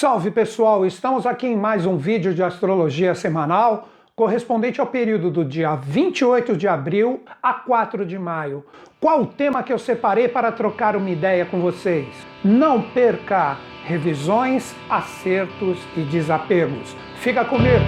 Salve pessoal, estamos aqui em mais um vídeo de astrologia semanal correspondente ao período do dia 28 de abril a 4 de maio. Qual o tema que eu separei para trocar uma ideia com vocês? Não perca revisões, acertos e desapegos. Fica comigo!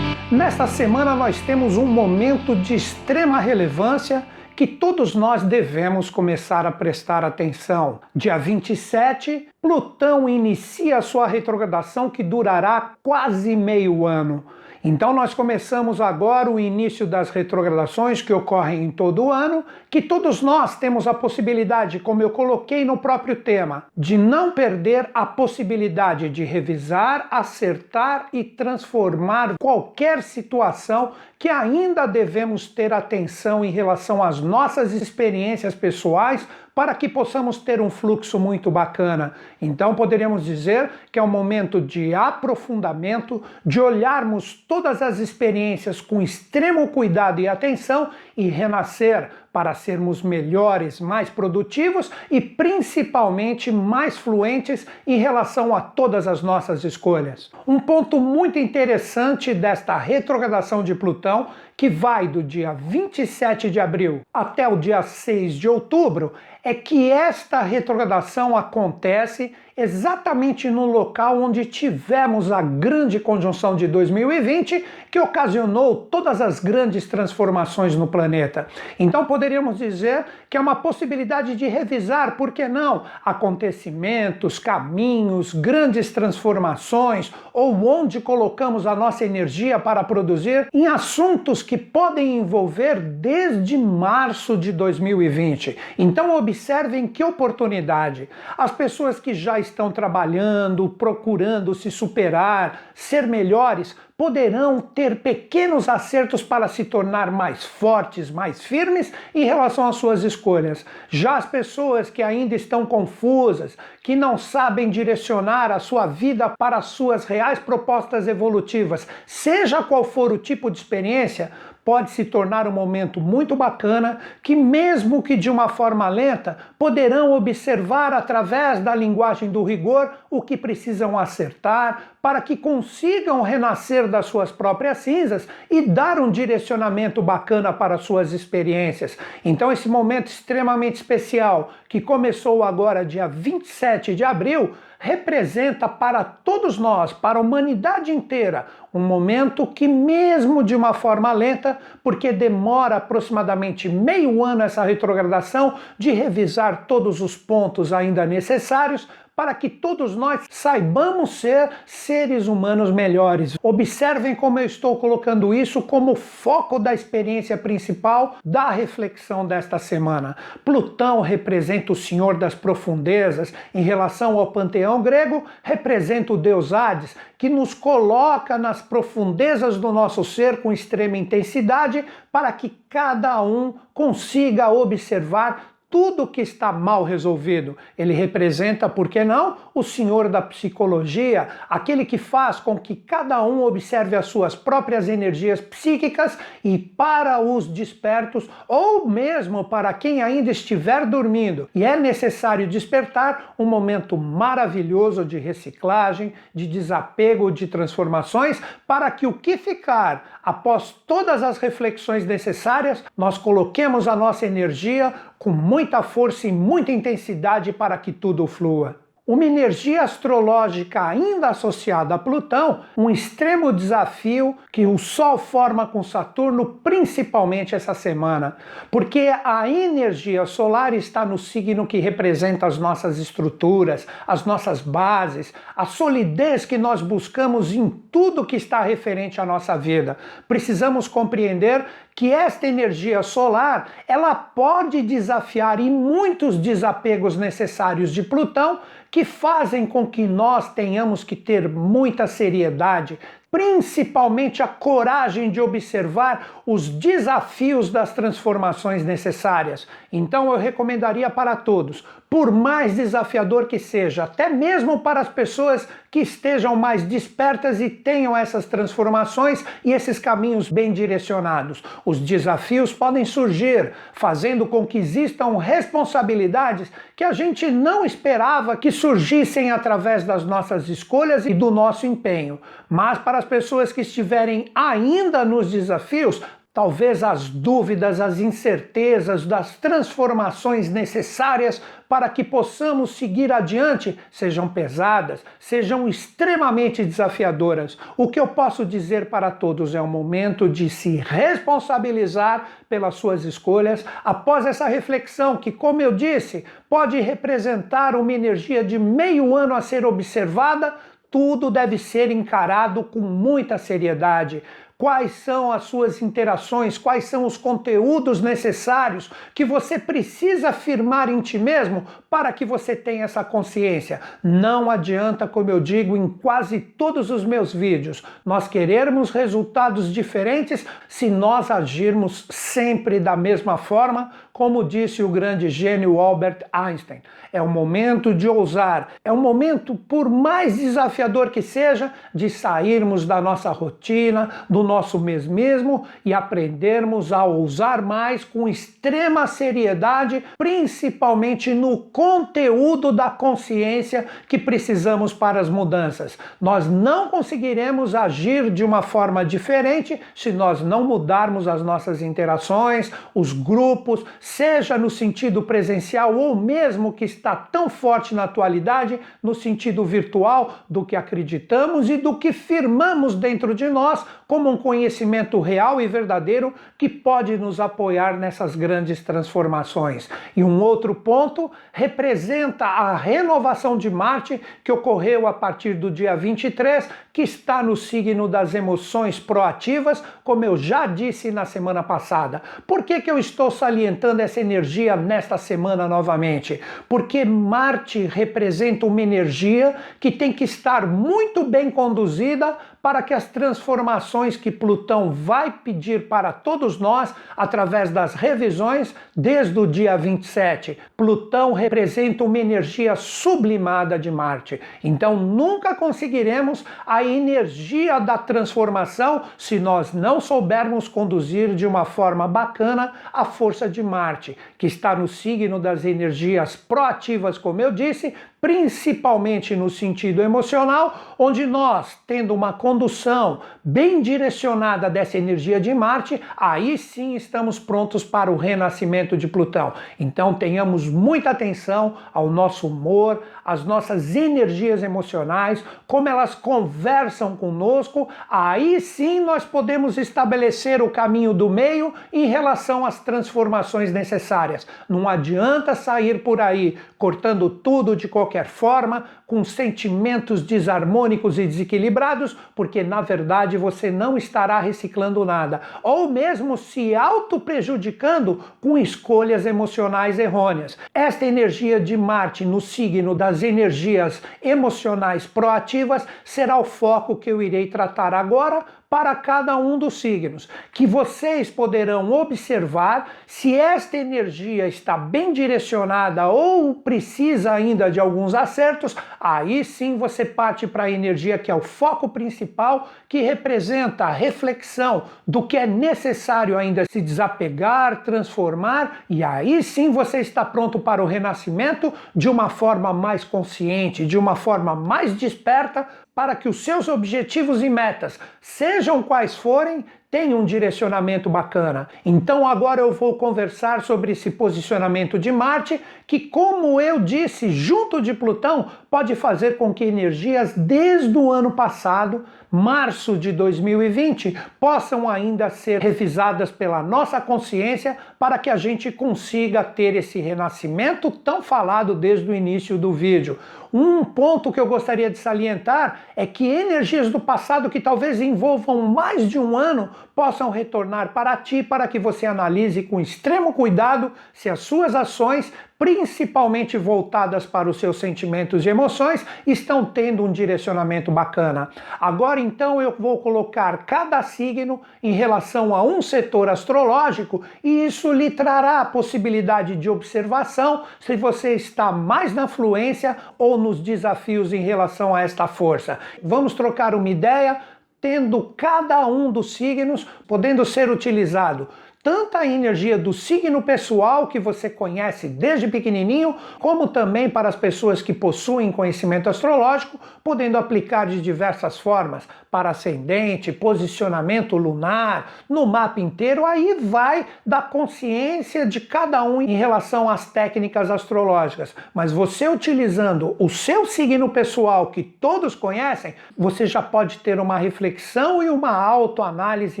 Nesta semana nós temos um momento de extrema relevância que todos nós devemos começar a prestar atenção. Dia 27, Plutão inicia sua retrogradação que durará quase meio ano. Então nós começamos agora o início das retrogradações que ocorrem em todo o ano, que todos nós temos a possibilidade, como eu coloquei no próprio tema, de não perder a possibilidade de revisar, acertar e transformar qualquer situação que ainda devemos ter atenção em relação às nossas experiências pessoais para que possamos ter um fluxo muito bacana. Então poderíamos dizer que é um momento de aprofundamento, de olharmos todas as experiências com extremo cuidado e atenção e renascer para sermos melhores, mais produtivos e principalmente mais fluentes em relação a todas as nossas escolhas. Um ponto muito interessante desta retrogradação de Plutão, que vai do dia 27 de abril até o dia 6 de outubro, é que esta retrogradação acontece exatamente no local onde tivemos a grande conjunção de 2020 que ocasionou todas as grandes transformações no planeta. Então poderíamos dizer que é uma possibilidade de revisar, por que não, acontecimentos, caminhos, grandes transformações ou onde colocamos a nossa energia para produzir em assuntos que podem envolver desde março de 2020. Então observem que oportunidade. As pessoas que já estão trabalhando, procurando se superar, ser melhores, poderão ter pequenos acertos para se tornar mais fortes, mais firmes em relação às suas escolhas. Já as pessoas que ainda estão confusas, que não sabem direcionar a sua vida para as suas reais propostas evolutivas, seja qual for o tipo de experiência, pode se tornar um momento muito bacana que, mesmo que de uma forma lenta, poderão observar através da linguagem do rigor o que precisam acertar para que consigam renascer das suas próprias cinzas e dar um direcionamento bacana para suas experiências. Então, esse momento extremamente especial, que começou agora dia 27 de abril, representa para todos nós, para a humanidade inteira, um momento que, mesmo de uma forma lenta, porque demora aproximadamente meio ano essa retrogradação, de revisar todos os pontos ainda necessários para que todos nós saibamos ser seres humanos melhores. Observem como eu estou colocando isso como foco da experiência principal da reflexão desta semana. Plutão representa o senhor das profundezas, em relação ao panteão grego, representa o deus Hades, que nos coloca nas profundezas do nosso ser com extrema intensidade para que cada um consiga observar tudo que está mal resolvido. Ele representa, por que não, o senhor da psicologia, aquele que faz com que cada um observe as suas próprias energias psíquicas e para os despertos, ou mesmo para quem ainda estiver dormindo. E é necessário despertar um momento maravilhoso de reciclagem, de desapego, de transformações, para que o que ficar após todas as reflexões necessárias, nós coloquemos a nossa energia com muita força e muita intensidade para que tudo flua uma energia astrológica ainda associada a Plutão, um extremo desafio que o Sol forma com Saturno, principalmente essa semana, porque a energia solar está no signo que representa as nossas estruturas, as nossas bases, a solidez que nós buscamos em tudo que está referente à nossa vida. Precisamos compreender que esta energia solar, ela pode desafiar em muitos desapegos necessários de Plutão que fazem com que nós tenhamos que ter muita seriedade, principalmente a coragem de observar os desafios das transformações necessárias. Então eu recomendaria para todos, por mais desafiador que seja, até mesmo para as pessoas que estejam mais despertas e tenham essas transformações e esses caminhos bem direcionados. Os desafios podem surgir, fazendo com que existam responsabilidades que a gente não esperava que surgissem através das nossas escolhas e do nosso empenho. Mas para as pessoas que estiverem ainda nos desafios, Talvez as dúvidas, as incertezas das transformações necessárias para que possamos seguir adiante sejam pesadas, sejam extremamente desafiadoras. O que eu posso dizer para todos é o momento de se responsabilizar pelas suas escolhas após essa reflexão, que, como eu disse, pode representar uma energia de meio ano a ser observada. Tudo deve ser encarado com muita seriedade quais são as suas interações, quais são os conteúdos necessários que você precisa afirmar em ti mesmo para que você tenha essa consciência. Não adianta, como eu digo em quase todos os meus vídeos, nós querermos resultados diferentes se nós agirmos sempre da mesma forma, como disse o grande gênio Albert Einstein. É o momento de ousar, é o momento, por mais desafiador que seja, de sairmos da nossa rotina, do nosso mesmismo e aprendermos a ousar mais com extrema seriedade, principalmente no conteúdo da consciência que precisamos para as mudanças. Nós não conseguiremos agir de uma forma diferente se nós não mudarmos as nossas interações, os grupos, seja no sentido presencial ou mesmo que está tão forte na atualidade, no sentido virtual, do que acreditamos e do que firmamos dentro de nós como um conhecimento real e verdadeiro que pode nos apoiar nessas grandes transformações. E um outro ponto representa a renovação de Marte que ocorreu a partir do dia 23, que está no signo das emoções proativas, como eu já disse na semana passada. Por que, que eu estou salientando essa energia nesta semana novamente? Porque Marte representa uma energia que tem que estar muito bem conduzida para que as transformações que Plutão vai pedir para todos nós através das revisões desde o dia 27. Plutão representa uma energia sublimada de Marte. Então nunca conseguiremos a energia da transformação se nós não soubermos conduzir de uma forma bacana a força de Marte, que está no signo das energias proativas, como eu disse, principalmente no sentido emocional, onde nós, tendo uma condução bem direcionada dessa energia de Marte, aí sim estamos prontos para o renascimento de Plutão. Então tenhamos muita atenção ao nosso humor, às nossas energias emocionais, como elas conversam conosco, aí sim nós podemos estabelecer o caminho do meio em relação às transformações necessárias. Não adianta sair por aí cortando tudo de qualquer qualquer forma, com sentimentos desarmônicos e desequilibrados, porque na verdade você não estará reciclando nada, ou mesmo se auto-prejudicando com escolhas emocionais errôneas. Esta energia de Marte no signo das energias emocionais proativas será o foco que eu irei tratar agora para cada um dos signos, que vocês poderão observar se esta energia está bem direcionada ou precisa ainda de alguns acertos, aí sim você parte para a energia que é o foco principal, que representa a reflexão do que é necessário ainda se desapegar, transformar, e aí sim você está pronto para o renascimento de uma forma mais consciente, de uma forma mais desperta para que os seus objetivos e metas, sejam quais forem, tenham um direcionamento bacana. Então agora eu vou conversar sobre esse posicionamento de Marte, que como eu disse, junto de Plutão, pode fazer com que energias desde o ano passado, março de 2020, possam ainda ser revisadas pela nossa consciência para que a gente consiga ter esse renascimento tão falado desde o início do vídeo. Um ponto que eu gostaria de salientar é que energias do passado que talvez envolvam mais de um ano possam retornar para ti para que você analise com extremo cuidado se as suas ações principalmente voltadas para os seus sentimentos e emoções, estão tendo um direcionamento bacana. Agora então eu vou colocar cada signo em relação a um setor astrológico e isso lhe trará a possibilidade de observação se você está mais na fluência ou nos desafios em relação a esta força. Vamos trocar uma ideia tendo cada um dos signos podendo ser utilizado tanto a energia do signo pessoal que você conhece desde pequenininho, como também para as pessoas que possuem conhecimento astrológico, podendo aplicar de diversas formas para ascendente, posicionamento lunar, no mapa inteiro, aí vai da consciência de cada um em relação às técnicas astrológicas. Mas você utilizando o seu signo pessoal que todos conhecem, você já pode ter uma reflexão e uma autoanálise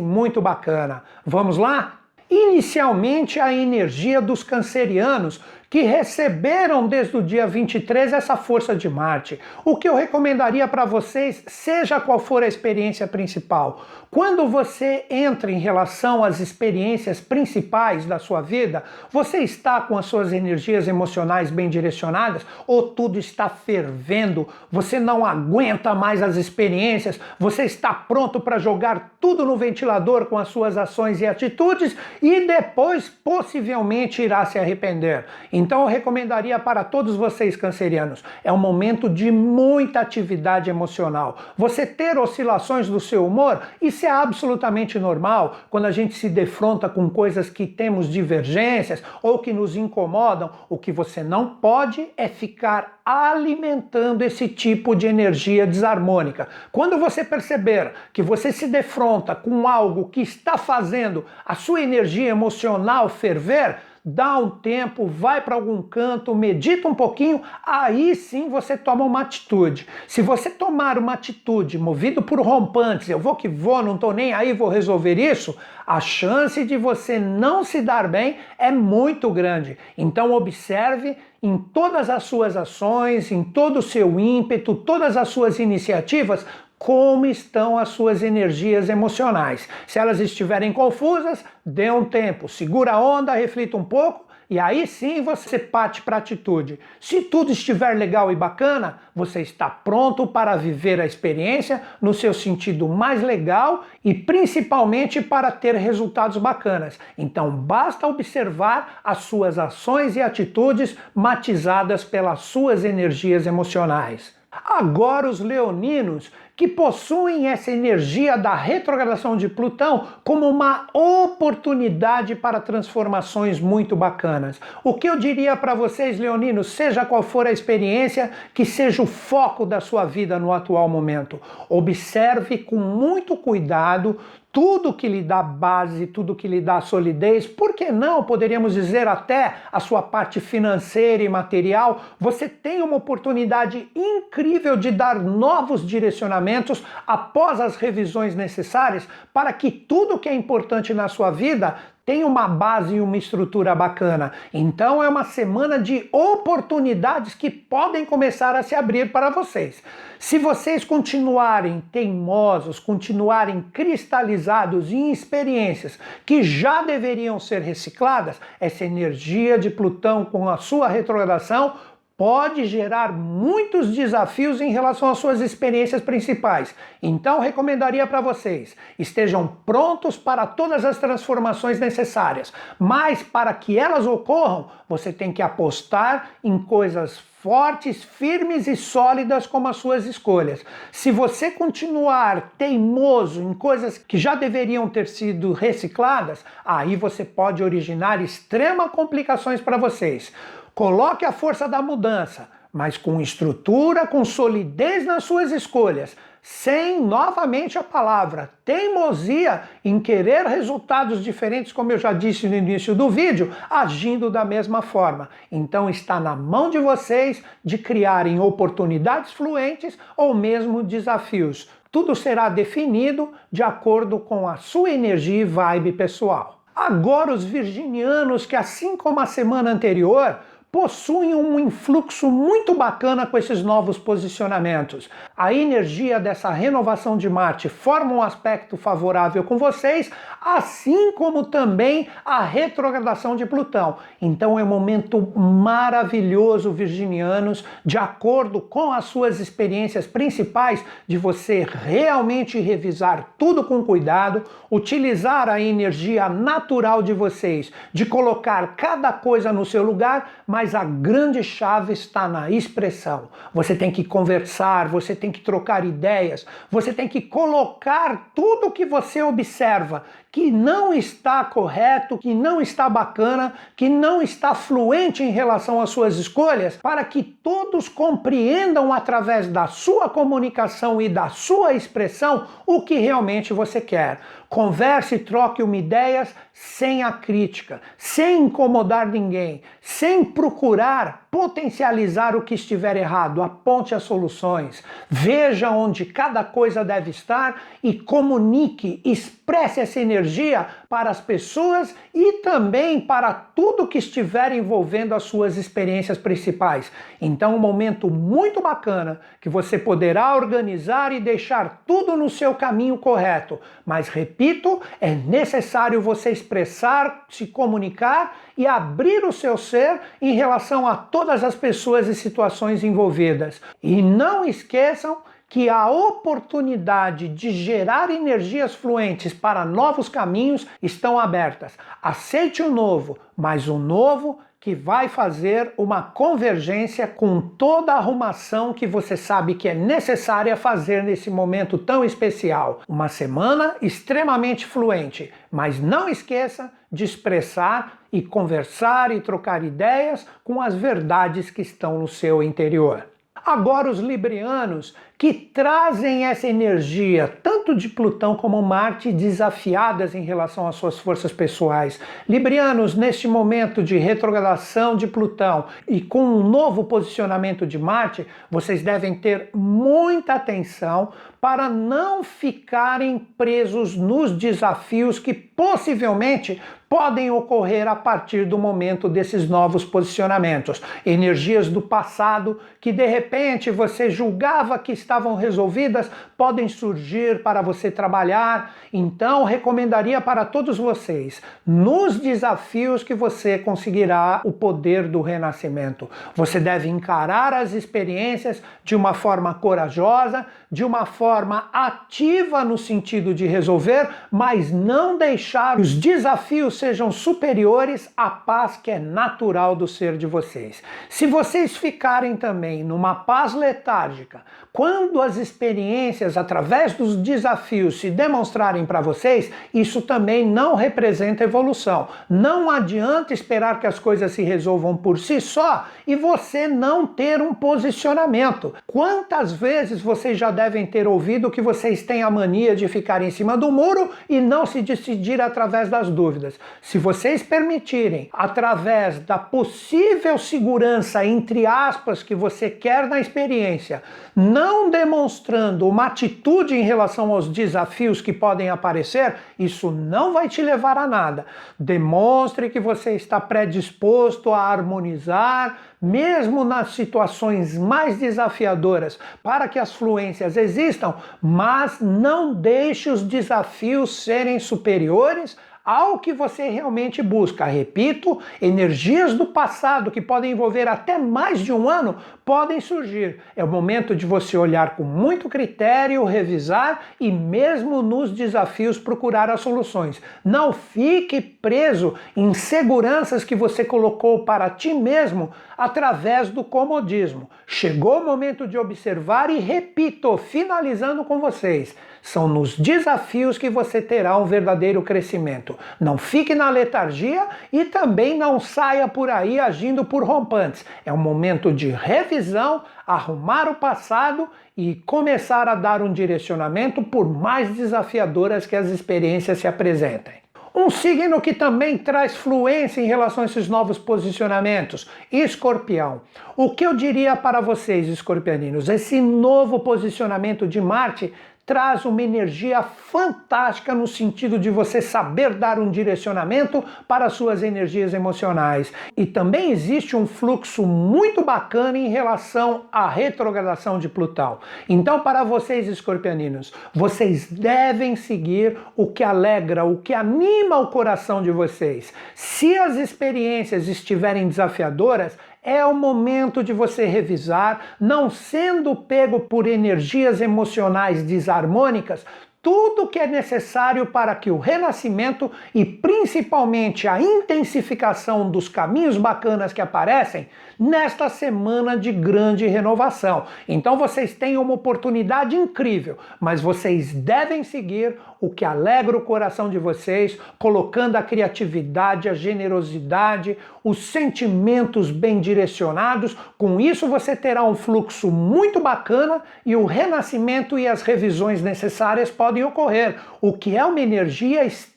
muito bacana. Vamos lá? Inicialmente, a energia dos cancerianos que receberam desde o dia 23 essa força de Marte. O que eu recomendaria para vocês, seja qual for a experiência principal, quando você entra em relação às experiências principais da sua vida, você está com as suas energias emocionais bem direcionadas ou tudo está fervendo? Você não aguenta mais as experiências? Você está pronto para jogar tudo no ventilador com as suas ações e atitudes e depois possivelmente irá se arrepender? Então eu recomendaria para todos vocês cancerianos, é um momento de muita atividade emocional. Você ter oscilações do seu humor, é absolutamente normal quando a gente se defronta com coisas que temos divergências ou que nos incomodam. O que você não pode é ficar alimentando esse tipo de energia desarmônica. Quando você perceber que você se defronta com algo que está fazendo a sua energia emocional ferver, dá um tempo, vai para algum canto, medita um pouquinho, aí sim você toma uma atitude. Se você tomar uma atitude movido por rompantes, eu vou que vou, não estou nem aí, vou resolver isso, a chance de você não se dar bem é muito grande. Então observe em todas as suas ações, em todo o seu ímpeto, todas as suas iniciativas, como estão as suas energias emocionais. Se elas estiverem confusas, dê um tempo, segura a onda, reflita um pouco e aí sim você parte para atitude. Se tudo estiver legal e bacana, você está pronto para viver a experiência no seu sentido mais legal e principalmente para ter resultados bacanas. Então basta observar as suas ações e atitudes matizadas pelas suas energias emocionais. Agora, os leoninos que possuem essa energia da retrogradação de Plutão como uma oportunidade para transformações muito bacanas. O que eu diria para vocês, leoninos, seja qual for a experiência, que seja o foco da sua vida no atual momento. Observe com muito cuidado tudo que lhe dá base, tudo que lhe dá solidez, por que não, poderíamos dizer até a sua parte financeira e material, você tem uma oportunidade incrível de dar novos direcionamentos após as revisões necessárias para que tudo que é importante na sua vida tem uma base e uma estrutura bacana. Então é uma semana de oportunidades que podem começar a se abrir para vocês. Se vocês continuarem teimosos, continuarem cristalizados em experiências que já deveriam ser recicladas, essa energia de Plutão com a sua retrogradação pode gerar muitos desafios em relação às suas experiências principais. Então, recomendaria para vocês: estejam prontos para todas as transformações necessárias, mas para que elas ocorram, você tem que apostar em coisas fortes, firmes e sólidas como as suas escolhas. Se você continuar teimoso em coisas que já deveriam ter sido recicladas, aí você pode originar extremas complicações para vocês. Coloque a força da mudança, mas com estrutura, com solidez nas suas escolhas, sem novamente a palavra teimosia em querer resultados diferentes, como eu já disse no início do vídeo, agindo da mesma forma. Então está na mão de vocês de criarem oportunidades fluentes ou mesmo desafios. Tudo será definido de acordo com a sua energia e vibe pessoal. Agora, os virginianos, que assim como a semana anterior, possuem um influxo muito bacana com esses novos posicionamentos. A energia dessa renovação de Marte forma um aspecto favorável com vocês, assim como também a retrogradação de Plutão. Então é um momento maravilhoso, virginianos, de acordo com as suas experiências principais, de você realmente revisar tudo com cuidado, utilizar a energia natural de vocês, de colocar cada coisa no seu lugar, mas mas a grande chave está na expressão. Você tem que conversar, você tem que trocar ideias, você tem que colocar tudo que você observa que não está correto, que não está bacana, que não está fluente em relação às suas escolhas, para que todos compreendam através da sua comunicação e da sua expressão o que realmente você quer. Converse e troque uma ideias sem a crítica, sem incomodar ninguém, sem procurar potencializar o que estiver errado, aponte as soluções, veja onde cada coisa deve estar e comunique, expresse essa energia para as pessoas e também para tudo que estiver envolvendo as suas experiências principais. Então, um momento muito bacana que você poderá organizar e deixar tudo no seu caminho correto. Mas repito, é necessário você expressar, se comunicar e abrir o seu ser em relação a todas as pessoas e situações envolvidas. E não esqueçam que a oportunidade de gerar energias fluentes para novos caminhos estão abertas. Aceite o novo, mas o novo que vai fazer uma convergência com toda a arrumação que você sabe que é necessária fazer nesse momento tão especial. Uma semana extremamente fluente, mas não esqueça de expressar e conversar e trocar ideias com as verdades que estão no seu interior. Agora, os librianos que trazem essa energia, tanto de Plutão como Marte, desafiadas em relação às suas forças pessoais. Librianos, neste momento de retrogradação de Plutão e com um novo posicionamento de Marte, vocês devem ter muita atenção para não ficarem presos nos desafios que possivelmente podem ocorrer a partir do momento desses novos posicionamentos. Energias do passado que de repente você julgava que estavam resolvidas podem surgir para você trabalhar. Então, recomendaria para todos vocês, nos desafios que você conseguirá o poder do renascimento. Você deve encarar as experiências de uma forma corajosa, de uma forma ativa no sentido de resolver, mas não deixar os desafios sejam superiores à paz que é natural do ser de vocês. Se vocês ficarem também numa paz letárgica, quando as experiências através dos desafios se demonstrarem para vocês, isso também não representa evolução. Não adianta esperar que as coisas se resolvam por si só e você não ter um posicionamento. Quantas vezes vocês já devem ter ouvido que vocês têm a mania de ficar em cima do muro e não se decidir através das dúvidas. Se vocês permitirem, através da possível segurança, entre aspas, que você quer na experiência, não demonstrando uma atitude em relação aos desafios que podem aparecer, isso não vai te levar a nada. Demonstre que você está predisposto a harmonizar, mesmo nas situações mais desafiadoras, para que as fluências existam, mas não deixe os desafios serem superiores ao que você realmente busca. Repito, energias do passado que podem envolver até mais de um ano podem surgir. É o momento de você olhar com muito critério, revisar e, mesmo nos desafios, procurar as soluções. Não fique preso em seguranças que você colocou para ti mesmo através do comodismo. Chegou o momento de observar e, repito, finalizando com vocês, são nos desafios que você terá um verdadeiro crescimento. Não fique na letargia e também não saia por aí agindo por rompantes. É um momento de revisão, arrumar o passado e começar a dar um direcionamento por mais desafiadoras que as experiências se apresentem. Um signo que também traz fluência em relação a esses novos posicionamentos, Escorpião. O que eu diria para vocês, escorpianinos? Esse novo posicionamento de Marte traz uma energia fantástica no sentido de você saber dar um direcionamento para suas energias emocionais. E também existe um fluxo muito bacana em relação à retrogradação de Plutão. Então, para vocês escorpianinos, vocês devem seguir o que alegra, o que anima o coração de vocês. Se as experiências estiverem desafiadoras, é o momento de você revisar, não sendo pego por energias emocionais desarmônicas, tudo que é necessário para que o renascimento e principalmente a intensificação dos caminhos bacanas que aparecem nesta semana de grande renovação. Então vocês têm uma oportunidade incrível, mas vocês devem seguir o que alegra o coração de vocês, colocando a criatividade, a generosidade, os sentimentos bem direcionados. Com isso você terá um fluxo muito bacana e o renascimento e as revisões necessárias podem ocorrer, o que é uma energia extremamente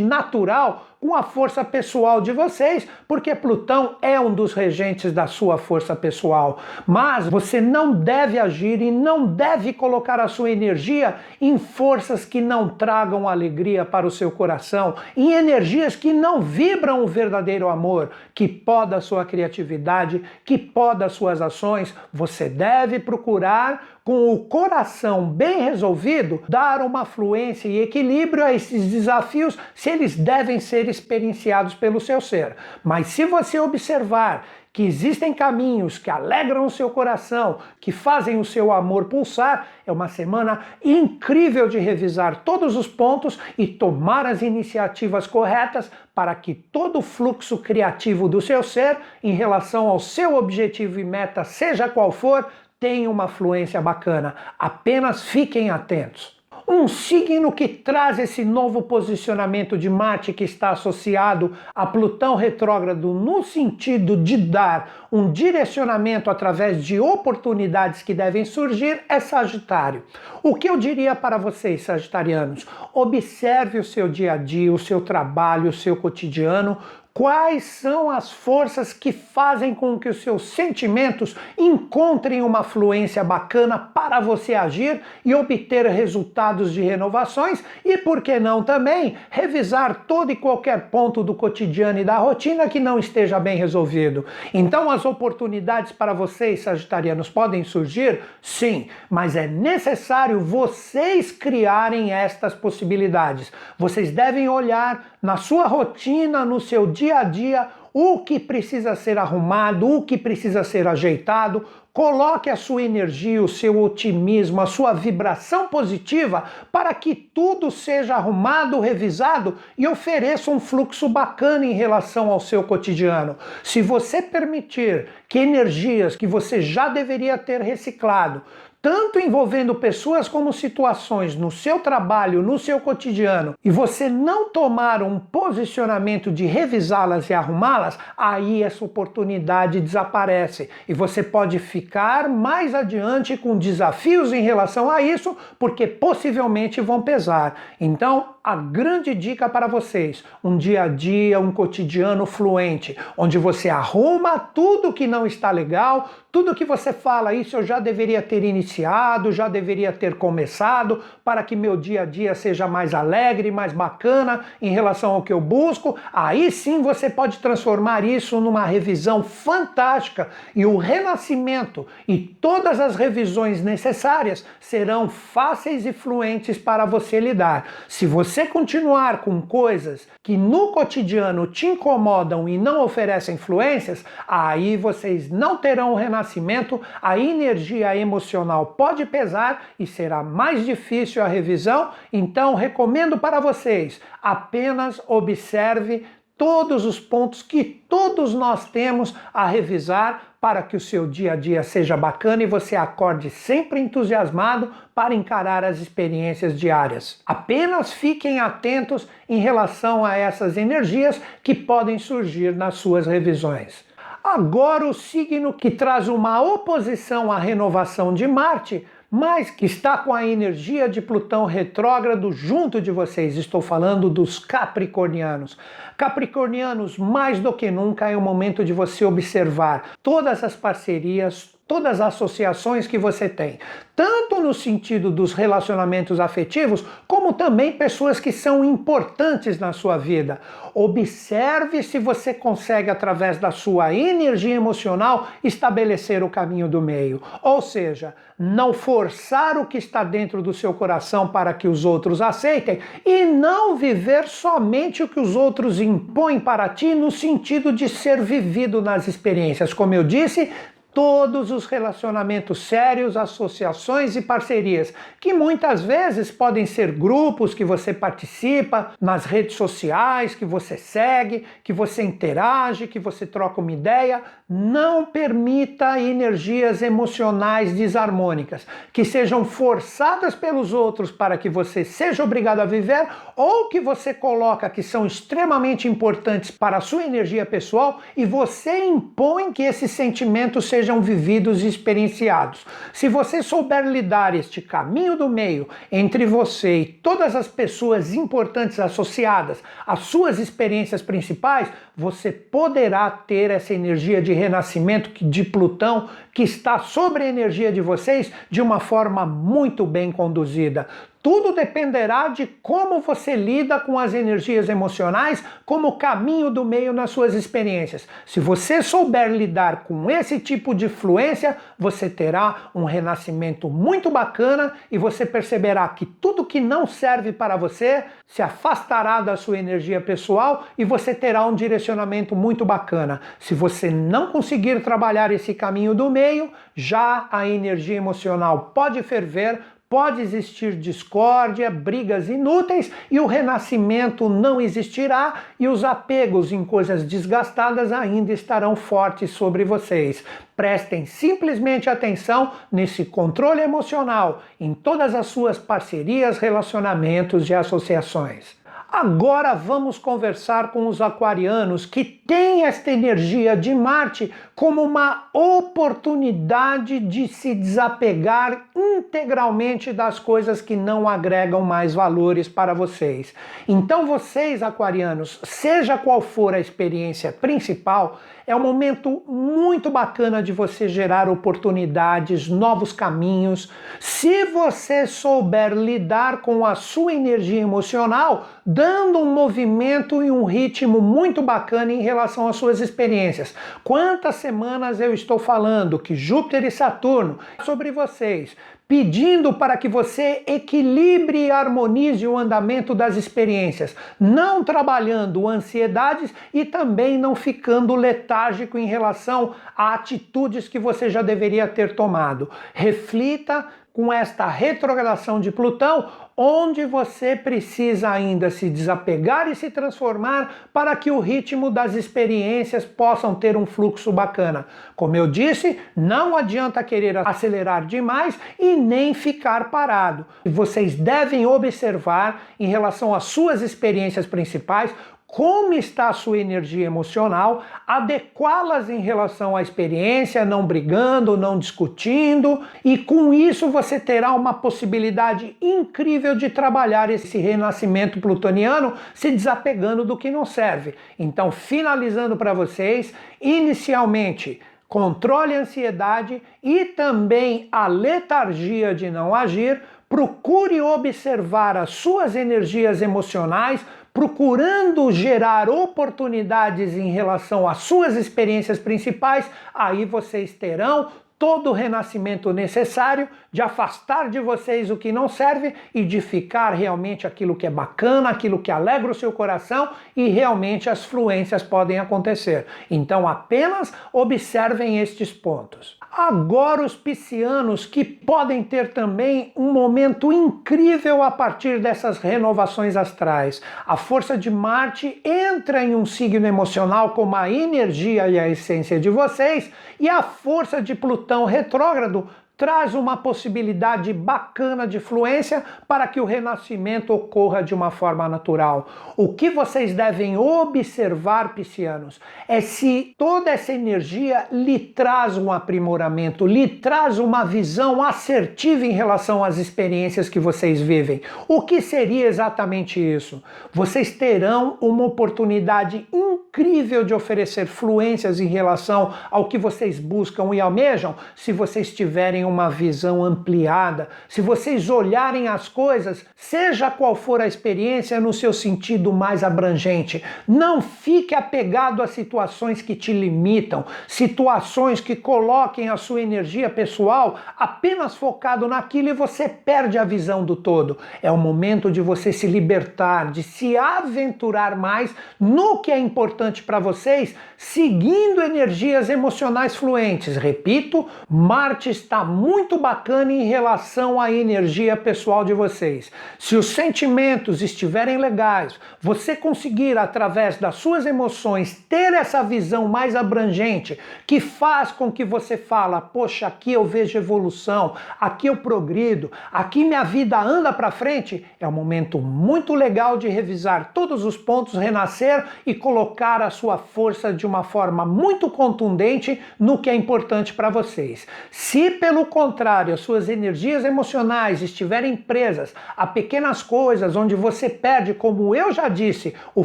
natural com a força pessoal de vocês, porque Plutão é um dos regentes da sua força pessoal. Mas você não deve agir e não deve colocar a sua energia em forças que não tragam alegria para o seu coração, em energias que não vibram o verdadeiro amor, que poda a sua criatividade, que poda as suas ações. Você deve procurar com o coração bem resolvido, dar uma fluência e equilíbrio a esses desafios, se eles devem ser experienciados pelo seu ser. Mas se você observar que existem caminhos que alegram o seu coração, que fazem o seu amor pulsar, é uma semana incrível de revisar todos os pontos e tomar as iniciativas corretas para que todo o fluxo criativo do seu ser em relação ao seu objetivo e meta, seja qual for, tenha uma fluência bacana. Apenas fiquem atentos um signo que traz esse novo posicionamento de Marte que está associado a Plutão retrógrado no sentido de dar um direcionamento através de oportunidades que devem surgir é Sagitário. O que eu diria para vocês, sagitarianos? Observe o seu dia a dia, o seu trabalho, o seu cotidiano Quais são as forças que fazem com que os seus sentimentos encontrem uma fluência bacana para você agir e obter resultados de renovações e, por que não também, revisar todo e qualquer ponto do cotidiano e da rotina que não esteja bem resolvido? Então, as oportunidades para vocês, sagitarianos, podem surgir? Sim, mas é necessário vocês criarem estas possibilidades. Vocês devem olhar na sua rotina, no seu dia a dia, o que precisa ser arrumado, o que precisa ser ajeitado. Coloque a sua energia, o seu otimismo, a sua vibração positiva para que tudo seja arrumado, revisado e ofereça um fluxo bacana em relação ao seu cotidiano. Se você permitir que energias que você já deveria ter reciclado tanto envolvendo pessoas como situações no seu trabalho, no seu cotidiano, e você não tomar um posicionamento de revisá-las e arrumá-las, aí essa oportunidade desaparece e você pode ficar mais adiante com desafios em relação a isso, porque possivelmente vão pesar. Então, a grande dica para vocês: um dia a dia, um cotidiano fluente, onde você arruma tudo que não está legal, tudo que você fala, isso eu já deveria ter iniciado, já deveria ter começado, para que meu dia a dia seja mais alegre, mais bacana em relação ao que eu busco. Aí sim você pode transformar isso numa revisão fantástica e o renascimento e todas as revisões necessárias serão fáceis e fluentes para você lidar. Se você você continuar com coisas que no cotidiano te incomodam e não oferecem influências, aí vocês não terão o renascimento, a energia emocional pode pesar e será mais difícil a revisão. Então, recomendo para vocês: apenas observe todos os pontos que todos nós temos a revisar para que o seu dia a dia seja bacana e você acorde sempre entusiasmado para encarar as experiências diárias. Apenas fiquem atentos em relação a essas energias que podem surgir nas suas revisões. Agora, o signo que traz uma oposição à renovação de Marte mas que está com a energia de Plutão retrógrado junto de vocês. Estou falando dos capricornianos. Capricornianos, mais do que nunca é o momento de você observar todas as parcerias, todas as associações que você tem, tanto no sentido dos relacionamentos afetivos, como também pessoas que são importantes na sua vida. Observe se você consegue, através da sua energia emocional, estabelecer o caminho do meio. Ou seja, não forçar o que está dentro do seu coração para que os outros aceitem e não viver somente o que os outros impõem para ti no sentido de ser vivido nas experiências. Como eu disse, todos os relacionamentos sérios, associações e parcerias, que muitas vezes podem ser grupos que você participa, nas redes sociais que você segue, que você interage, que você troca uma ideia. Não permita energias emocionais desarmônicas que sejam forçadas pelos outros para que você seja obrigado a viver ou que você coloca que são extremamente importantes para a sua energia pessoal e você impõe que esses sentimentos sejam sejam vividos e experienciados. Se você souber lidar este caminho do meio entre você e todas as pessoas importantes associadas às suas experiências principais, você poderá ter essa energia de renascimento de Plutão que está sobre a energia de vocês de uma forma muito bem conduzida. Tudo dependerá de como você lida com as energias emocionais como caminho do meio nas suas experiências. Se você souber lidar com esse tipo de fluência, você terá um renascimento muito bacana e você perceberá que tudo que não serve para você se afastará da sua energia pessoal e você terá um direcionamento muito bacana. Se você não conseguir trabalhar esse caminho do meio, já a energia emocional pode ferver pode existir discórdia, brigas inúteis e o renascimento não existirá e os apegos em coisas desgastadas ainda estarão fortes sobre vocês. Prestem simplesmente atenção nesse controle emocional em todas as suas parcerias, relacionamentos e associações. Agora vamos conversar com os aquarianos que têm esta energia de Marte como uma oportunidade de se desapegar integralmente das coisas que não agregam mais valores para vocês. Então, vocês, aquarianos, seja qual for a experiência principal, é um momento muito bacana de você gerar oportunidades, novos caminhos. Se você souber lidar com a sua energia emocional, dando um movimento e um ritmo muito bacana em relação às suas experiências. Quantas semanas eu estou falando que Júpiter e Saturno sobre vocês pedindo para que você equilibre e harmonize o andamento das experiências, não trabalhando ansiedades e também não ficando letárgico em relação a atitudes que você já deveria ter tomado. Reflita com esta retrogradação de Plutão, onde você precisa ainda se desapegar e se transformar para que o ritmo das experiências possam ter um fluxo bacana. Como eu disse, não adianta querer acelerar demais e nem ficar parado. Vocês devem observar em relação às suas experiências principais como está a sua energia emocional, adequá-las em relação à experiência, não brigando, não discutindo, e com isso você terá uma possibilidade incrível de trabalhar esse renascimento plutoniano se desapegando do que não serve. Então, finalizando para vocês, inicialmente, controle a ansiedade e também a letargia de não agir. Procure observar as suas energias emocionais, procurando gerar oportunidades em relação às suas experiências principais, aí vocês terão todo o renascimento necessário de afastar de vocês o que não serve e de ficar realmente aquilo que é bacana, aquilo que alegra o seu coração e realmente as fluências podem acontecer. Então apenas observem estes pontos. Agora os piscianos que podem ter também um momento incrível a partir dessas renovações astrais. A força de Marte entra em um signo emocional como a energia e a essência de vocês e a força de Plutão retrógrado traz uma possibilidade bacana de fluência para que o renascimento ocorra de uma forma natural. O que vocês devem observar, piscianos, é se toda essa energia lhe traz um aprimoramento, lhe traz uma visão assertiva em relação às experiências que vocês vivem. O que seria exatamente isso? Vocês terão uma oportunidade incrível de oferecer fluências em relação ao que vocês buscam e almejam se vocês tiverem uma visão ampliada, se vocês olharem as coisas, seja qual for a experiência, no seu sentido mais abrangente. Não fique apegado a situações que te limitam, situações que coloquem a sua energia pessoal apenas focado naquilo e você perde a visão do todo. É o momento de você se libertar, de se aventurar mais no que é importante para vocês, seguindo energias emocionais fluentes. Repito, Marte está muito bacana em relação à energia pessoal de vocês. Se os sentimentos estiverem legais, você conseguir, através das suas emoções, ter essa visão mais abrangente que faz com que você fala, poxa, aqui eu vejo evolução, aqui eu progrido, aqui minha vida anda para frente, é um momento muito legal de revisar todos os pontos, renascer e colocar a sua força de uma forma muito contundente no que é importante para vocês. Se pelo contrário, as suas energias emocionais estiverem presas a pequenas coisas onde você perde, como eu já disse, o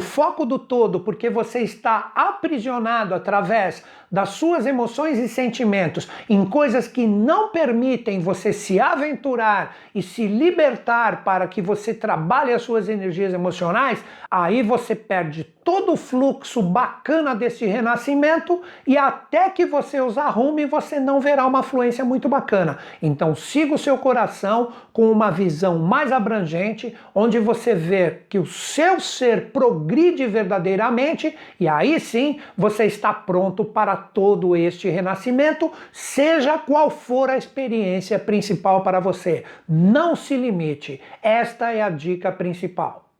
foco do todo, porque você está aprisionado através das suas emoções e sentimentos em coisas que não permitem você se aventurar e se libertar para que você trabalhe as suas energias emocionais, aí você perde todo o fluxo bacana desse renascimento e até que você os arrume, você não verá uma fluência muito bacana. Então siga o seu coração com uma visão mais abrangente, onde você vê que o seu ser progride verdadeiramente e aí sim você está pronto para todo este renascimento, seja qual for a experiência principal para você. Não se limite. Esta é a dica principal.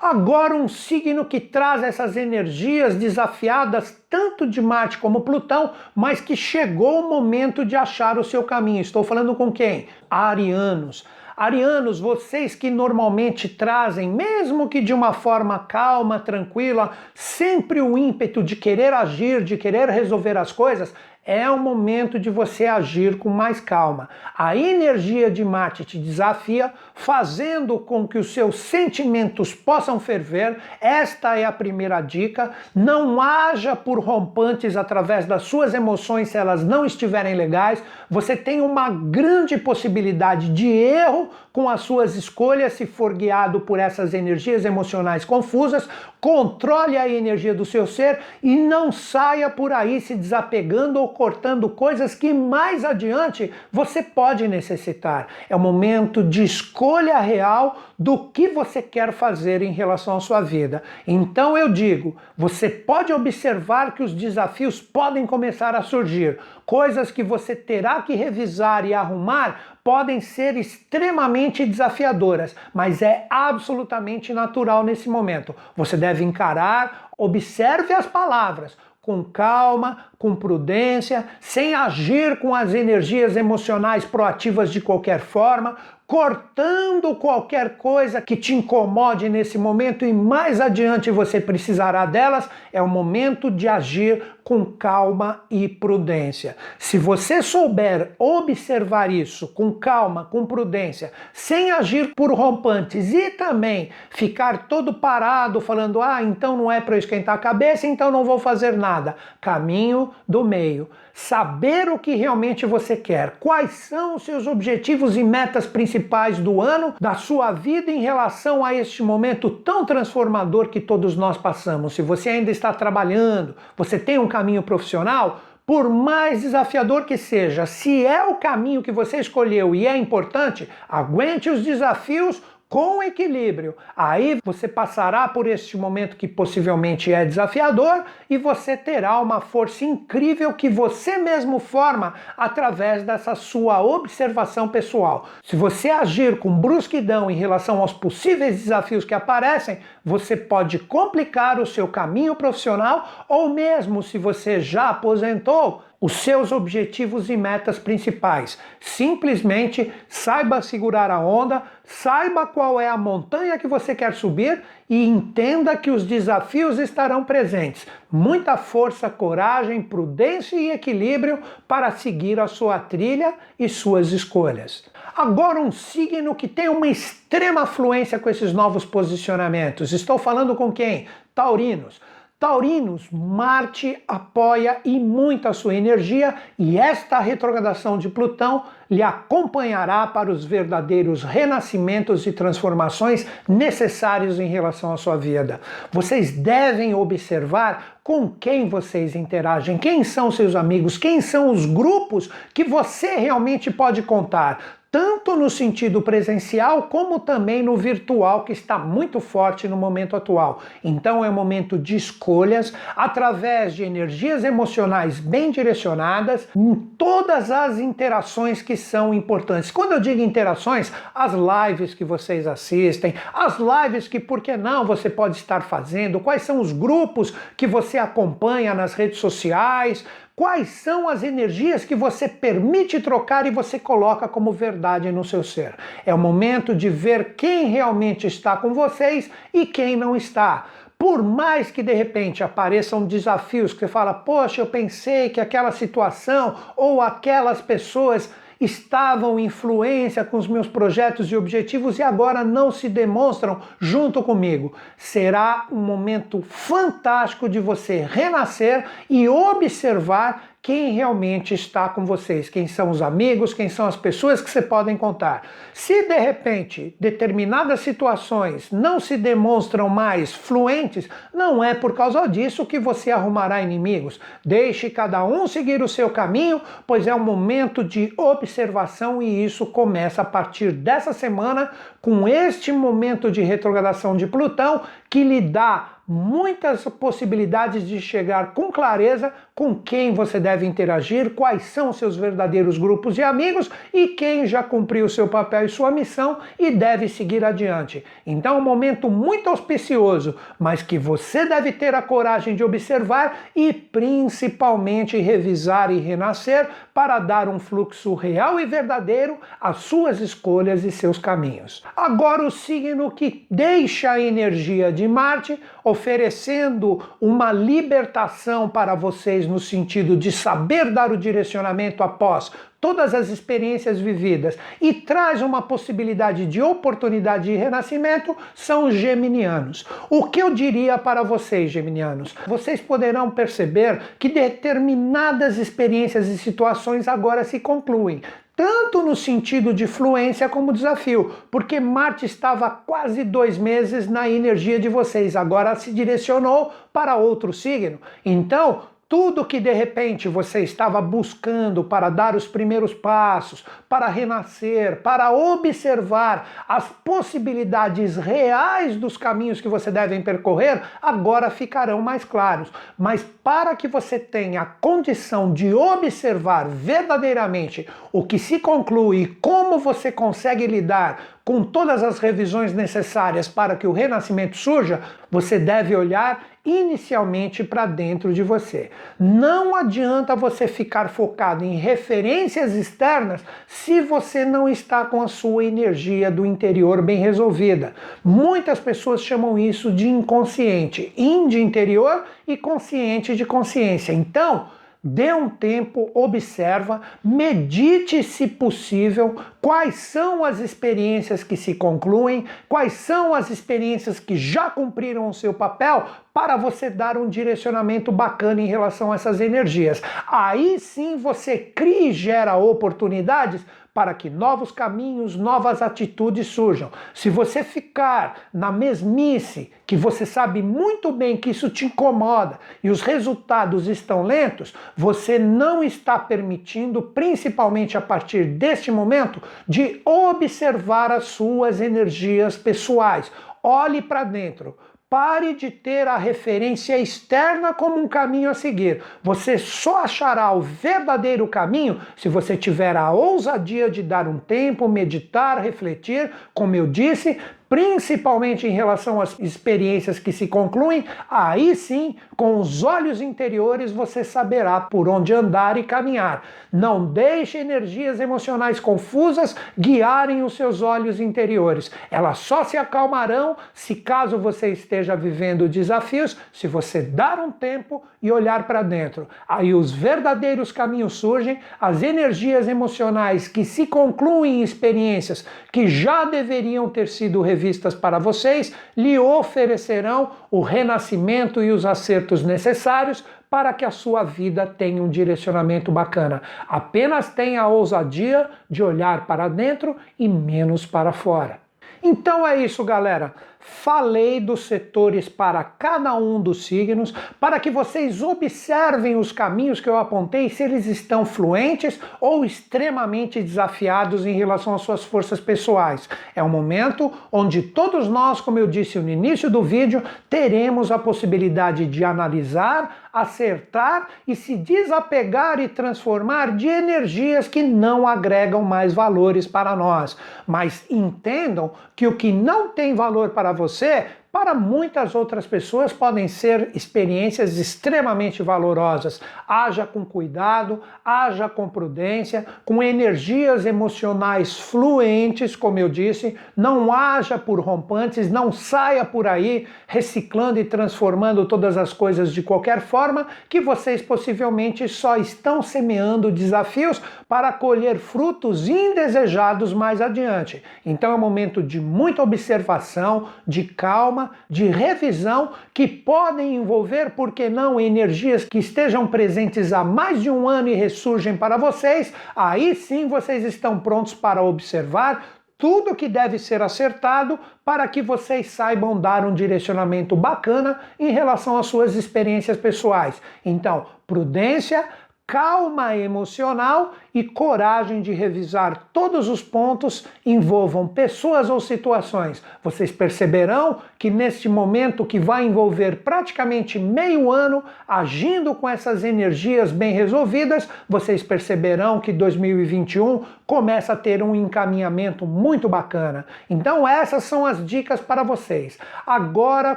Agora, um signo que traz essas energias desafiadas tanto de Marte como Plutão, mas que chegou o momento de achar o seu caminho. Estou falando com quem? Arianos. Arianos, vocês que normalmente trazem, mesmo que de uma forma calma, tranquila, sempre o ímpeto de querer agir, de querer resolver as coisas, é o momento de você agir com mais calma. A energia de Marte te desafia, fazendo com que os seus sentimentos possam ferver. Esta é a primeira dica. Não haja por rompantes através das suas emoções se elas não estiverem legais. Você tem uma grande possibilidade de erro com as suas escolhas se for guiado por essas energias emocionais confusas. Controle a energia do seu ser e não saia por aí se desapegando ou cortando coisas que mais adiante você pode necessitar. É o momento de escolha real do que você quer fazer em relação à sua vida. Então eu digo, você pode observar que os desafios podem começar a surgir, coisas que você terá que revisar e arrumar podem ser extremamente desafiadoras, mas é absolutamente natural nesse momento. Você deve encarar, observe as palavras, com calma, com prudência, sem agir com as energias emocionais proativas de qualquer forma, cortando qualquer coisa que te incomode nesse momento e mais adiante você precisará delas, é o momento de agir com calma e prudência. Se você souber observar isso com calma, com prudência, sem agir por rompantes e também ficar todo parado falando: "Ah, então não é para eu esquentar a cabeça, então não vou fazer nada". Caminho do meio saber o que realmente você quer, quais são os seus objetivos e metas principais do ano, da sua vida em relação a este momento tão transformador que todos nós passamos. Se você ainda está trabalhando, você tem um caminho profissional, por mais desafiador que seja, se é o caminho que você escolheu e é importante, aguente os desafios com equilíbrio. Aí você passará por este momento que possivelmente é desafiador e você terá uma força incrível que você mesmo forma através dessa sua observação pessoal. Se você agir com brusquidão em relação aos possíveis desafios que aparecem, você pode complicar o seu caminho profissional ou mesmo se você já aposentou, os seus objetivos e metas principais. Simplesmente saiba segurar a onda, saiba qual é a montanha que você quer subir e entenda que os desafios estarão presentes. Muita força, coragem, prudência e equilíbrio para seguir a sua trilha e suas escolhas. Agora, um signo que tem uma extrema fluência com esses novos posicionamentos. Estou falando com quem? Taurinos. Taurinos, Marte apoia e muito a sua energia e esta retrogradação de Plutão lhe acompanhará para os verdadeiros renascimentos e transformações necessários em relação à sua vida. Vocês devem observar com quem vocês interagem, quem são seus amigos, quem são os grupos que você realmente pode contar tanto no sentido presencial como também no virtual, que está muito forte no momento atual. Então é um momento de escolhas através de energias emocionais bem direcionadas em todas as interações que são importantes. Quando eu digo interações, as lives que vocês assistem, as lives que, por que não, você pode estar fazendo, quais são os grupos que você acompanha nas redes sociais, Quais são as energias que você permite trocar e você coloca como verdade no seu ser? É o momento de ver quem realmente está com vocês e quem não está. Por mais que de repente apareçam desafios que você fala, poxa, eu pensei que aquela situação ou aquelas pessoas estavam em influência com os meus projetos e objetivos e agora não se demonstram junto comigo. Será um momento fantástico de você renascer e observar quem realmente está com vocês, quem são os amigos, quem são as pessoas que você podem contar. Se de repente determinadas situações não se demonstram mais fluentes, não é por causa disso que você arrumará inimigos. Deixe cada um seguir o seu caminho, pois é um momento de observação e isso começa a partir dessa semana com este momento de retrogradação de Plutão que lhe dá muitas possibilidades de chegar com clareza com quem você deve interagir, quais são seus verdadeiros grupos de amigos e quem já cumpriu seu papel e sua missão e deve seguir adiante. Então, é um momento muito auspicioso, mas que você deve ter a coragem de observar e principalmente revisar e renascer para dar um fluxo real e verdadeiro às suas escolhas e seus caminhos. Agora, o signo que deixa a energia de Marte oferecendo uma libertação para vocês no sentido de saber dar o direcionamento após todas as experiências vividas e traz uma possibilidade de oportunidade de renascimento são os geminianos. O que eu diria para vocês, geminianos? Vocês poderão perceber que determinadas experiências e situações agora se concluem tanto no sentido de fluência como desafio, porque Marte estava quase dois meses na energia de vocês, agora se direcionou para outro signo. Então, tudo que de repente você estava buscando para dar os primeiros passos, para renascer, para observar as possibilidades reais dos caminhos que você deve percorrer, agora ficarão mais claros. Mas para que você tenha a condição de observar verdadeiramente o que se conclui e como você consegue lidar com todas as revisões necessárias para que o renascimento surja, você deve olhar inicialmente para dentro de você. Não adianta você ficar focado em referências externas se você não está com a sua energia do interior bem resolvida. Muitas pessoas chamam isso de inconsciente, in de interior e consciente de consciência. Então, Dê um tempo, observa, medite, se possível, quais são as experiências que se concluem, quais são as experiências que já cumpriram o seu papel, para você dar um direcionamento bacana em relação a essas energias. Aí sim você cria e gera oportunidades para que novos caminhos, novas atitudes surjam. Se você ficar na mesmice, que você sabe muito bem que isso te incomoda e os resultados estão lentos, você não está permitindo, principalmente a partir deste momento, de observar as suas energias pessoais. Olhe para dentro. Pare de ter a referência externa como um caminho a seguir. Você só achará o verdadeiro caminho se você tiver a ousadia de dar um tempo, meditar, refletir, como eu disse, principalmente em relação às experiências que se concluem, aí sim, com os olhos interiores, você saberá por onde andar e caminhar. Não deixe energias emocionais confusas guiarem os seus olhos interiores. Elas só se acalmarão se, caso você esteja vivendo desafios, se você dar um tempo e olhar para dentro. Aí os verdadeiros caminhos surgem, as energias emocionais que se concluem em experiências que já deveriam ter sido revisadas previstas para vocês lhe oferecerão o renascimento e os acertos necessários para que a sua vida tenha um direcionamento bacana. Apenas tenha a ousadia de olhar para dentro e menos para fora. Então é isso, galera falei dos setores para cada um dos signos, para que vocês observem os caminhos que eu apontei, se eles estão fluentes ou extremamente desafiados em relação às suas forças pessoais. É um momento onde todos nós, como eu disse no início do vídeo, teremos a possibilidade de analisar, acertar e se desapegar e transformar de energias que não agregam mais valores para nós. Mas entendam que o que não tem valor para você para muitas outras pessoas podem ser experiências extremamente valorosas. Haja com cuidado, haja com prudência, com energias emocionais fluentes, como eu disse, não haja por rompantes, não saia por aí reciclando e transformando todas as coisas de qualquer forma, que vocês possivelmente só estão semeando desafios para colher frutos indesejados mais adiante. Então é um momento de muita observação, de calma de revisão que podem envolver, por que não, energias que estejam presentes há mais de um ano e ressurgem para vocês, aí sim vocês estão prontos para observar tudo que deve ser acertado para que vocês saibam dar um direcionamento bacana em relação às suas experiências pessoais. Então, prudência, calma emocional e coragem de revisar todos os pontos envolvam pessoas ou situações. Vocês perceberão que neste momento que vai envolver praticamente meio ano agindo com essas energias bem resolvidas, vocês perceberão que 2021 começa a ter um encaminhamento muito bacana. Então essas são as dicas para vocês. Agora,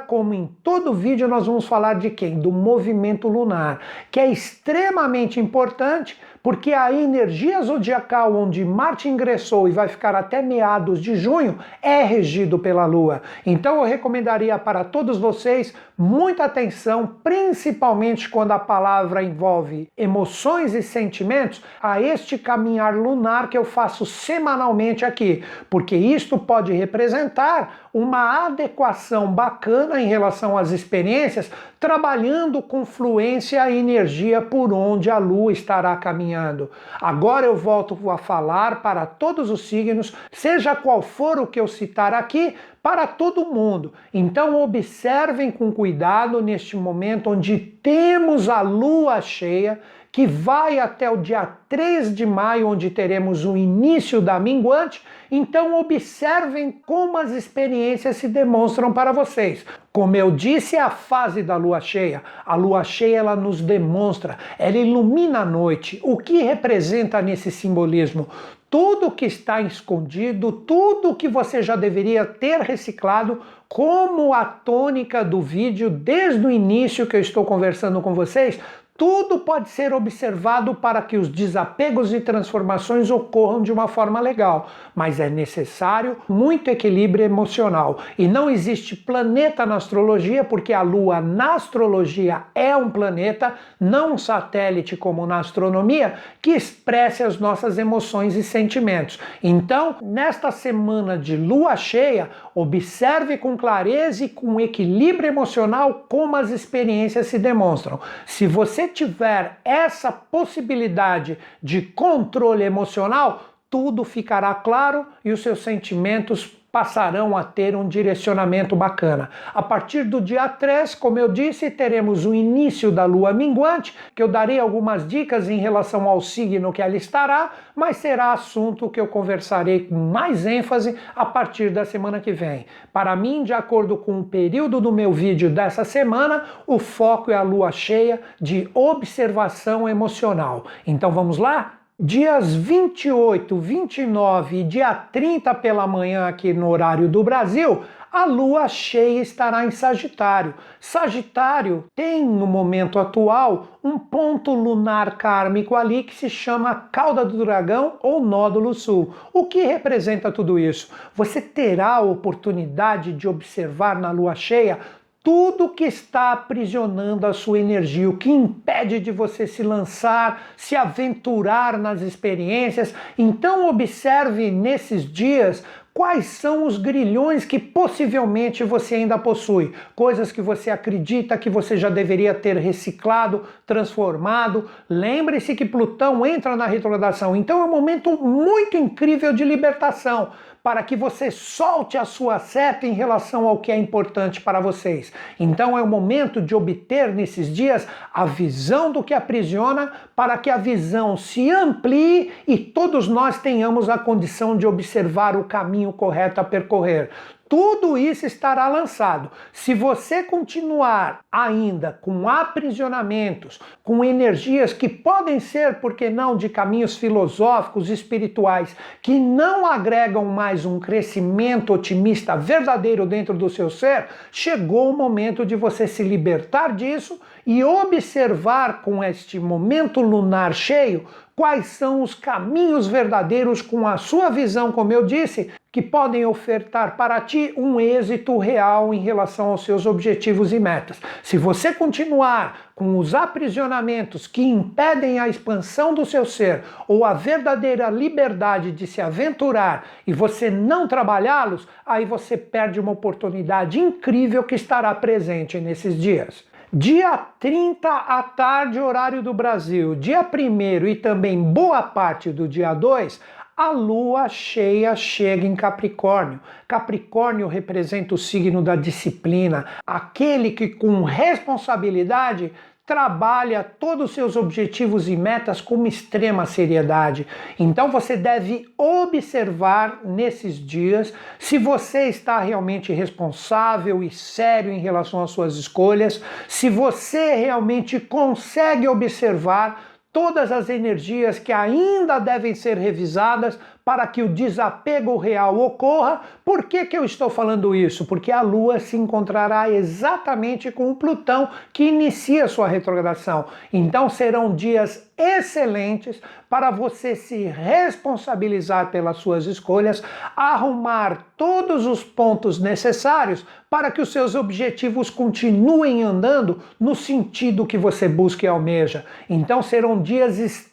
como em todo vídeo, nós vamos falar de quem? Do movimento lunar, que é extremamente importante porque a energia zodiacal onde Marte ingressou e vai ficar até meados de junho é regido pela Lua. Então eu recomendaria para todos vocês muita atenção, principalmente quando a palavra envolve emoções e sentimentos, a este caminhar lunar que eu faço semanalmente aqui, porque isto pode representar uma adequação bacana em relação às experiências, trabalhando com fluência e energia por onde a Lua estará caminhando. Agora eu volto a falar para todos os signos, seja qual for o que eu citar aqui, para todo mundo. Então observem com cuidado neste momento onde temos a lua cheia, que vai até o dia 3 de maio, onde teremos o início da minguante. Então observem como as experiências se demonstram para vocês. Como eu disse, é a fase da lua cheia. A lua cheia ela nos demonstra, ela ilumina a noite. O que representa nesse simbolismo? Tudo que está escondido, tudo que você já deveria ter reciclado, como a tônica do vídeo desde o início que eu estou conversando com vocês, tudo pode ser observado para que os desapegos e transformações ocorram de uma forma legal, mas é necessário muito equilíbrio emocional. E não existe planeta na astrologia, porque a Lua na astrologia é um planeta, não um satélite como na astronomia, que expresse as nossas emoções e sentimentos. Então, nesta semana de lua cheia, observe com clareza e com equilíbrio emocional como as experiências se demonstram. Se você tiver essa possibilidade de controle emocional, tudo ficará claro e os seus sentimentos passarão a ter um direcionamento bacana. A partir do dia 3, como eu disse, teremos o início da lua minguante, que eu darei algumas dicas em relação ao signo que ela estará, mas será assunto que eu conversarei com mais ênfase a partir da semana que vem. Para mim, de acordo com o período do meu vídeo dessa semana, o foco é a lua cheia de observação emocional. Então vamos lá? Dias 28, 29 e dia 30 pela manhã aqui no horário do Brasil, a lua cheia estará em Sagitário. Sagitário tem no momento atual um ponto lunar kármico ali que se chama cauda do dragão ou nódulo sul. O que representa tudo isso? Você terá a oportunidade de observar na lua cheia tudo que está aprisionando a sua energia, o que impede de você se lançar, se aventurar nas experiências. Então, observe nesses dias quais são os grilhões que possivelmente você ainda possui, coisas que você acredita que você já deveria ter reciclado, transformado. Lembre-se que Plutão entra na retrogradação, então é um momento muito incrível de libertação para que você solte a sua seta em relação ao que é importante para vocês. Então é o momento de obter nesses dias a visão do que aprisiona, para que a visão se amplie e todos nós tenhamos a condição de observar o caminho correto a percorrer tudo isso estará lançado. Se você continuar ainda com aprisionamentos, com energias que podem ser, por que não, de caminhos filosóficos, espirituais, que não agregam mais um crescimento otimista verdadeiro dentro do seu ser, chegou o momento de você se libertar disso e observar com este momento lunar cheio quais são os caminhos verdadeiros com a sua visão, como eu disse, que podem ofertar para ti um êxito real em relação aos seus objetivos e metas. Se você continuar com os aprisionamentos que impedem a expansão do seu ser ou a verdadeira liberdade de se aventurar e você não trabalhá-los, aí você perde uma oportunidade incrível que estará presente nesses dias. Dia 30 à tarde, horário do Brasil, dia 1 e também boa parte do dia 2, a lua cheia chega em Capricórnio. Capricórnio representa o signo da disciplina, aquele que com responsabilidade trabalha todos os seus objetivos e metas com uma extrema seriedade. Então você deve observar nesses dias se você está realmente responsável e sério em relação às suas escolhas, se você realmente consegue observar todas as energias que ainda devem ser revisadas para que o desapego real ocorra. Por que, que eu estou falando isso? Porque a Lua se encontrará exatamente com o Plutão que inicia sua retrogradação. Então serão dias excelentes para você se responsabilizar pelas suas escolhas, arrumar todos os pontos necessários para que os seus objetivos continuem andando no sentido que você busca e almeja. Então serão dias extremamente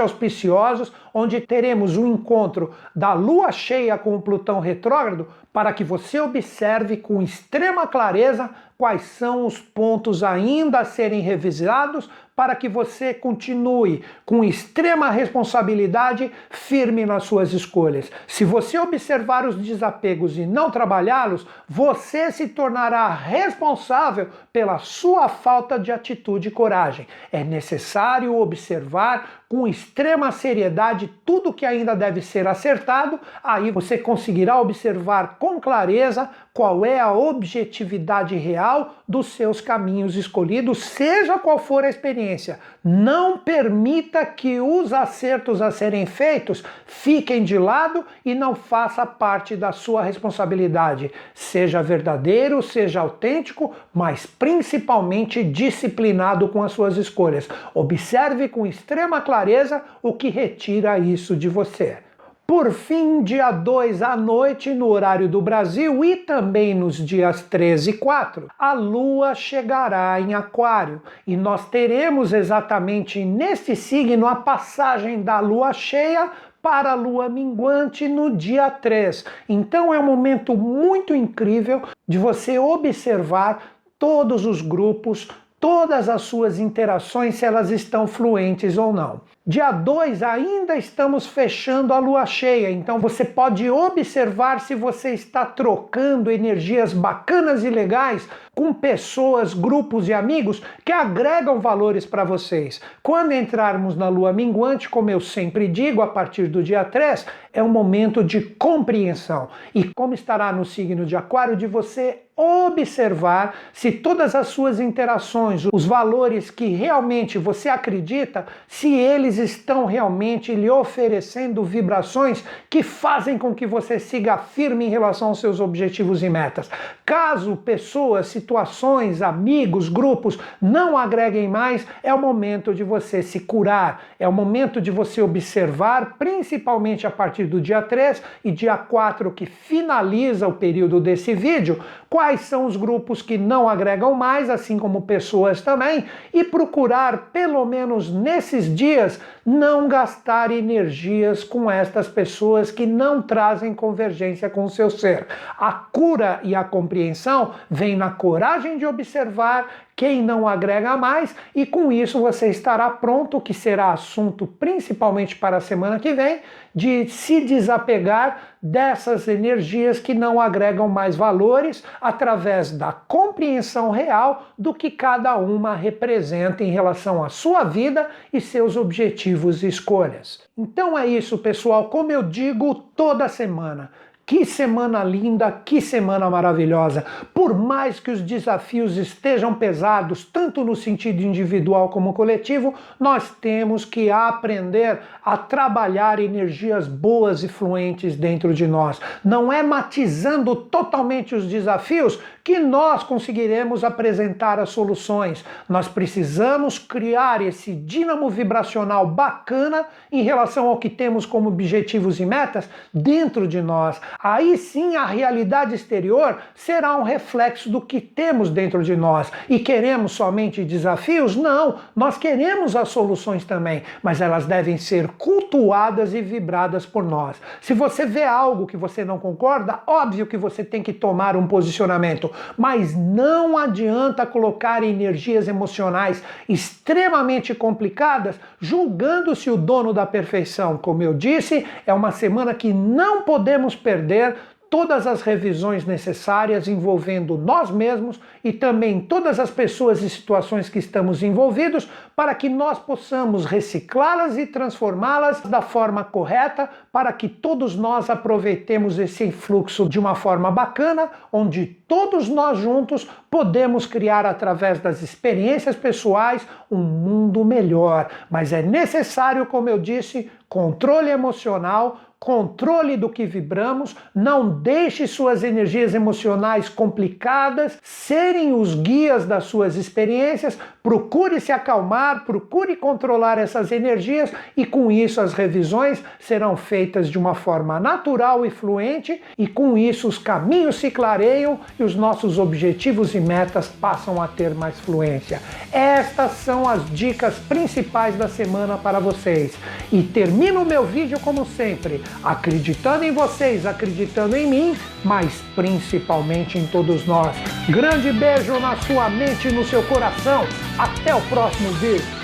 auspiciosos, onde teremos um encontro da lua cheia com o Plutão retrógrado, para que você observe com extrema clareza quais são os pontos ainda a serem revisados para que você continue com extrema responsabilidade firme nas suas escolhas. Se você observar os desapegos e não trabalhá-los, você se tornará responsável pela sua falta de atitude e coragem. É necessário observar com extrema seriedade tudo que ainda deve ser acertado, aí você conseguirá observar com clareza qual é a objetividade real dos seus caminhos escolhidos, seja qual for a experiência. Não permita que os acertos a serem feitos fiquem de lado e não faça parte da sua responsabilidade. Seja verdadeiro, seja autêntico, mas principalmente disciplinado com as suas escolhas. Observe com extrema clareza o que retira isso de você. Por fim, dia 2 à noite, no horário do Brasil e também nos dias 13 e 4, a Lua chegará em Aquário e nós teremos exatamente nesse signo a passagem da Lua cheia para a lua minguante no dia 3. Então é um momento muito incrível de você observar todos os grupos, todas as suas interações, se elas estão fluentes ou não. Dia 2 ainda estamos fechando a lua cheia, então você pode observar se você está trocando energias bacanas e legais com pessoas, grupos e amigos que agregam valores para vocês. Quando entrarmos na lua minguante, como eu sempre digo, a partir do dia 3, é um momento de compreensão. E como estará no signo de Aquário, de você observar se todas as suas interações, os valores que realmente você acredita, se eles eles estão realmente lhe oferecendo vibrações que fazem com que você siga firme em relação aos seus objetivos e metas. Caso pessoas, situações, amigos, grupos não agreguem mais, é o momento de você se curar, é o momento de você observar, principalmente a partir do dia 3 e dia 4, que finaliza o período desse vídeo, quais são os grupos que não agregam mais, assim como pessoas também, e procurar, pelo menos nesses dias, não gastar energias com estas pessoas que não trazem convergência com o seu ser. A cura e a compreensão vem na coragem de observar quem não agrega mais, e com isso você estará pronto, que será assunto principalmente para a semana que vem, de se desapegar dessas energias que não agregam mais valores através da compreensão real do que cada uma representa em relação à sua vida e seus objetivos e escolhas. Então é isso, pessoal, como eu digo toda semana. Que semana linda, que semana maravilhosa. Por mais que os desafios estejam pesados, tanto no sentido individual como coletivo, nós temos que aprender a trabalhar energias boas e fluentes dentro de nós. Não é matizando totalmente os desafios que nós conseguiremos apresentar as soluções. Nós precisamos criar esse dínamo vibracional bacana em relação ao que temos como objetivos e metas dentro de nós aí sim a realidade exterior será um reflexo do que temos dentro de nós. E queremos somente desafios? Não, nós queremos as soluções também, mas elas devem ser cultuadas e vibradas por nós. Se você vê algo que você não concorda, óbvio que você tem que tomar um posicionamento, mas não adianta colocar energias emocionais extremamente complicadas julgando-se o dono da perfeição. Como eu disse, é uma semana que não podemos perder todas as revisões necessárias envolvendo nós mesmos e também todas as pessoas e situações que estamos envolvidos para que nós possamos reciclá-las e transformá-las da forma correta para que todos nós aproveitemos esse fluxo de uma forma bacana, onde todos nós juntos podemos criar através das experiências pessoais um mundo melhor. Mas é necessário, como eu disse, controle emocional, controle do que vibramos, não deixe suas energias emocionais complicadas serem os guias das suas experiências, procure se acalmar, procure controlar essas energias e com isso as revisões serão feitas de uma forma natural e fluente e com isso os caminhos se clareiam e os nossos objetivos e metas passam a ter mais fluência. Estas são as dicas principais da semana para vocês. E termino o meu vídeo como sempre acreditando em vocês, acreditando em mim, mas principalmente em todos nós. Grande beijo na sua mente e no seu coração. Até o próximo vídeo.